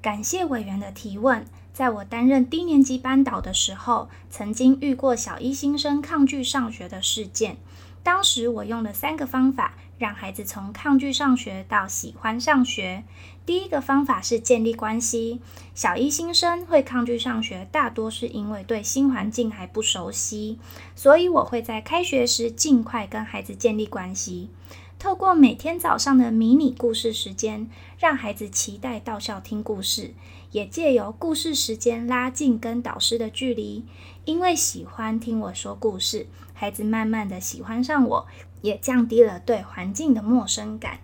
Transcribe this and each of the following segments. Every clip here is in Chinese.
感谢委员的提问。在我担任低年级班导的时候，曾经遇过小一新生抗拒上学的事件。当时我用了三个方法，让孩子从抗拒上学到喜欢上学。第一个方法是建立关系。小一新生会抗拒上学，大多是因为对新环境还不熟悉，所以我会在开学时尽快跟孩子建立关系。透过每天早上的迷你故事时间，让孩子期待到校听故事，也借由故事时间拉近跟导师的距离。因为喜欢听我说故事，孩子慢慢的喜欢上我，也降低了对环境的陌生感。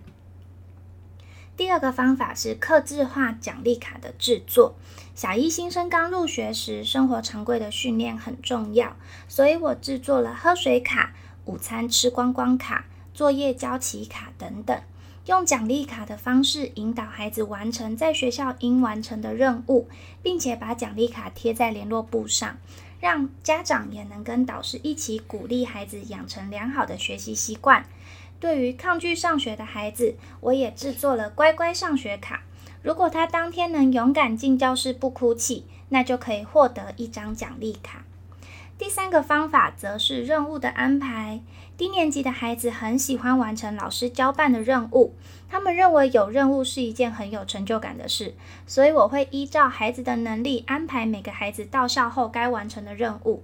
第二个方法是刻字化奖励卡的制作。小一新生刚入学时，生活常规的训练很重要，所以我制作了喝水卡、午餐吃光光卡。作业交齐卡等等，用奖励卡的方式引导孩子完成在学校应完成的任务，并且把奖励卡贴在联络簿上，让家长也能跟导师一起鼓励孩子养成良好的学习习惯。对于抗拒上学的孩子，我也制作了乖乖上学卡。如果他当天能勇敢进教室不哭泣，那就可以获得一张奖励卡。第三个方法则是任务的安排。低年级的孩子很喜欢完成老师交办的任务，他们认为有任务是一件很有成就感的事，所以我会依照孩子的能力安排每个孩子到校后该完成的任务。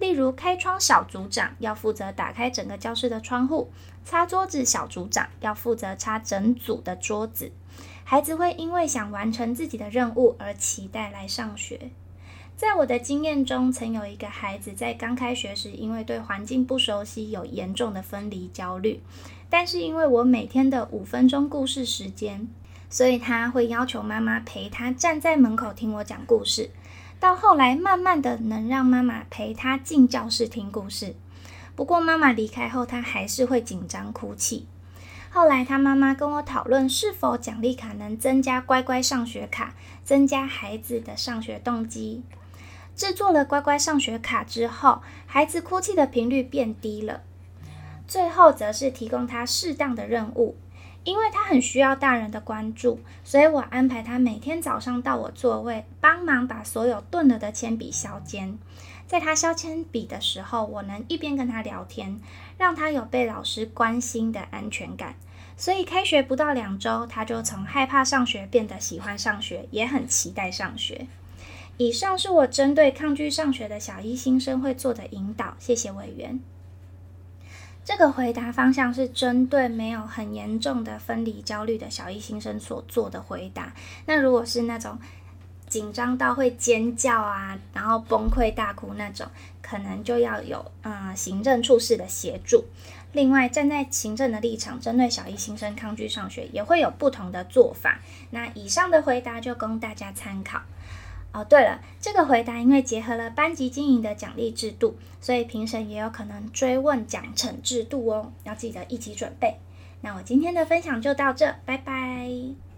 例如，开窗小组长要负责打开整个教室的窗户，擦桌子小组长要负责擦整组的桌子。孩子会因为想完成自己的任务而期待来上学。在我的经验中，曾有一个孩子在刚开学时，因为对环境不熟悉，有严重的分离焦虑。但是因为我每天的五分钟故事时间，所以他会要求妈妈陪他站在门口听我讲故事。到后来，慢慢的能让妈妈陪他进教室听故事。不过妈妈离开后，他还是会紧张哭泣。后来他妈妈跟我讨论，是否奖励卡能增加乖乖上学卡，增加孩子的上学动机。制作了乖乖上学卡之后，孩子哭泣的频率变低了。最后则是提供他适当的任务，因为他很需要大人的关注，所以我安排他每天早上到我座位，帮忙把所有钝了的铅笔削尖。在他削铅笔的时候，我能一边跟他聊天，让他有被老师关心的安全感。所以开学不到两周，他就从害怕上学变得喜欢上学，也很期待上学。以上是我针对抗拒上学的小一新生会做的引导，谢谢委员。这个回答方向是针对没有很严重的分离焦虑的小一新生所做的回答。那如果是那种紧张到会尖叫啊，然后崩溃大哭那种，可能就要有嗯行政处事的协助。另外，站在行政的立场，针对小一新生抗拒上学，也会有不同的做法。那以上的回答就供大家参考。哦，对了，这个回答因为结合了班级经营的奖励制度，所以评审也有可能追问奖惩制度哦，要记得一起准备。那我今天的分享就到这，拜拜。